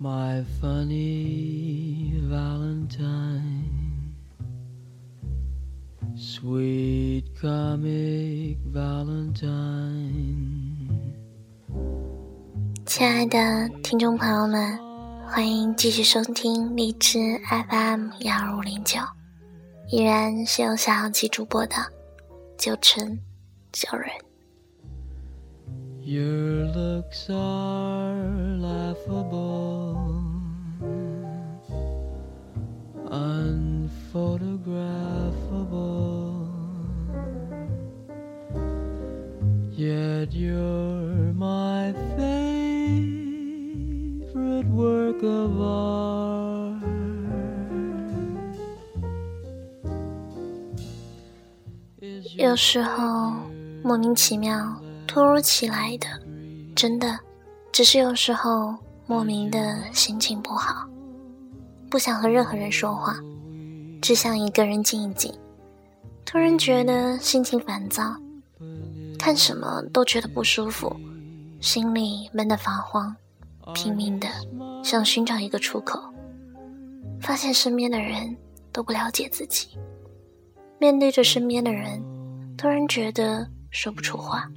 my funny Valentine, sweet comic Valentine. 亲爱的听众朋友们，欢迎继续收听荔枝 FM 幺二五零九，依然是由小好奇主播的九成九人。Your looks are laughable, unphotographable. Yet you're my favorite work of art. 有时候莫名其妙、突如其来的，真的只是有时候莫名的心情不好，不想和任何人说话，只想一个人静一静。突然觉得心情烦躁，看什么都觉得不舒服，心里闷得发慌，拼命的想寻找一个出口，发现身边的人都不了解自己。面对着身边的人，突然觉得说不出话，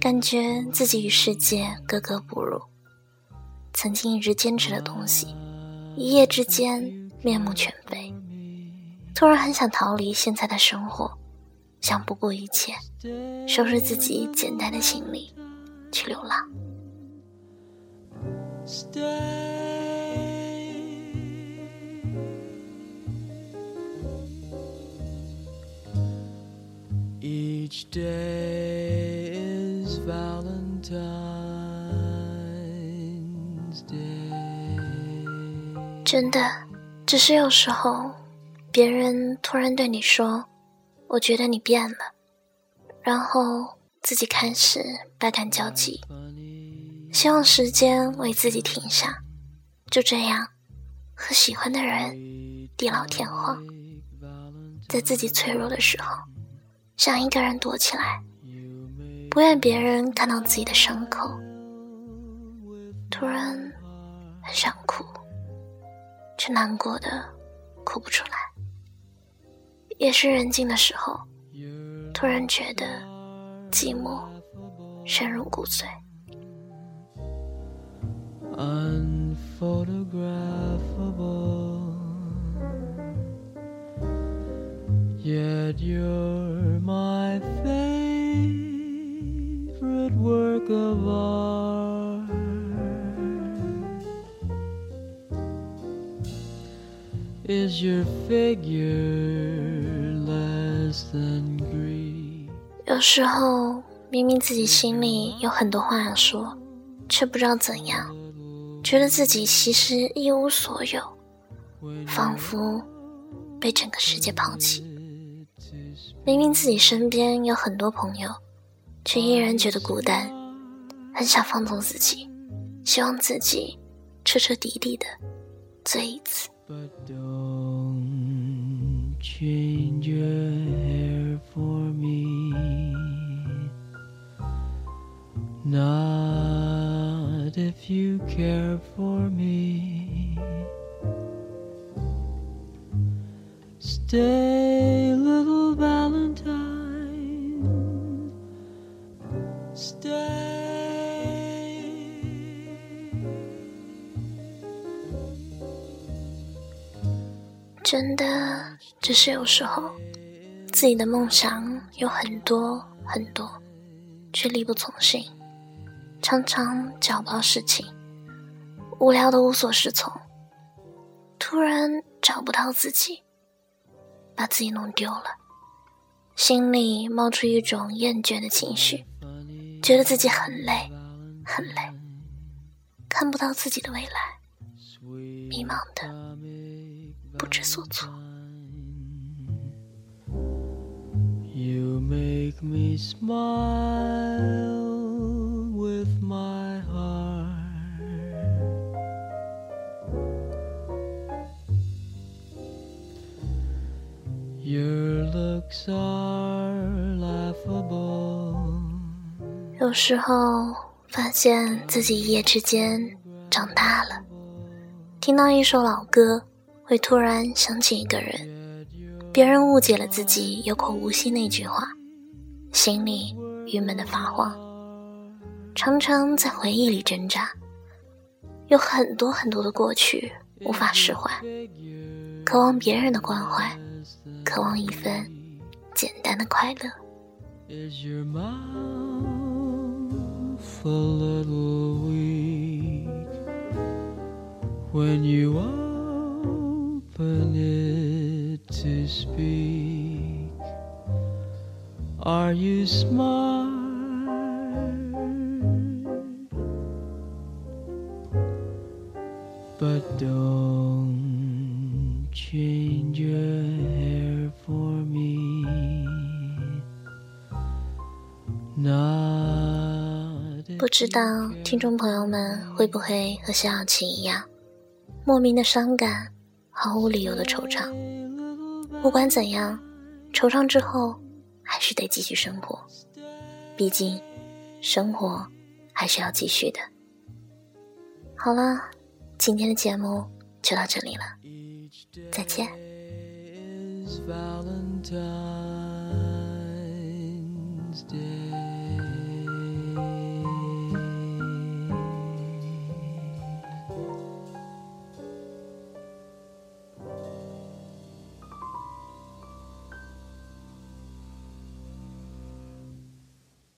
感觉自己与世界格格不入。曾经一直坚持的东西，一夜之间面目全非。突然很想逃离现在的生活，想不顾一切，收拾自己简单的行李，去流浪。Each day Valentine's Day. 真的，只是有时候，别人突然对你说：“我觉得你变了”，然后自己开始百感交集，希望时间为自己停下，就这样和喜欢的人地老天荒，在自己脆弱的时候，想一个人躲起来，不愿别人看到自己的伤口，突然很想哭。却难过的哭不出来，夜深人静的时候，突然觉得寂寞深入骨髓。Is your figure less agree？有时候明明自己心里有很多话要说，却不知道怎样，觉得自己其实一无所有，仿佛被整个世界抛弃。明明自己身边有很多朋友，却依然觉得孤单，很想放纵自己，希望自己彻彻底底的醉一次。But don't change your hair for me. Not if you care for me. Stay, little Valentine. Stay. 真的，只是有时候自己的梦想有很多很多，却力不从。心，常常找不到事情，无聊的无所适从，突然找不到自己，把自己弄丢了，心里冒出一种厌倦的情绪，觉得自己很累，很累，看不到自己的未来，迷茫的。不知所措。You make me smile with my heart. Your looks are laughable. 有时候发现自己一夜之间长大了，听到一首老歌，会突然想起一个人，别人误解了自己有口无心那句话，心里郁闷的发慌，常常在回忆里挣扎，有很多很多的过去无法释怀，渴望别人的关怀，渴望一份简单的快乐。Is your mouth a little weak when you open it to speak? Are you smart? But don't change your hair for me. 不知道听众朋友们会不会和萧小琪一样，莫名的伤感，毫无理由的惆怅。不管怎样，惆怅之后还是得继续生活，毕竟生活还是要继续的。好了，今天的节目就到这里了，再见。Day.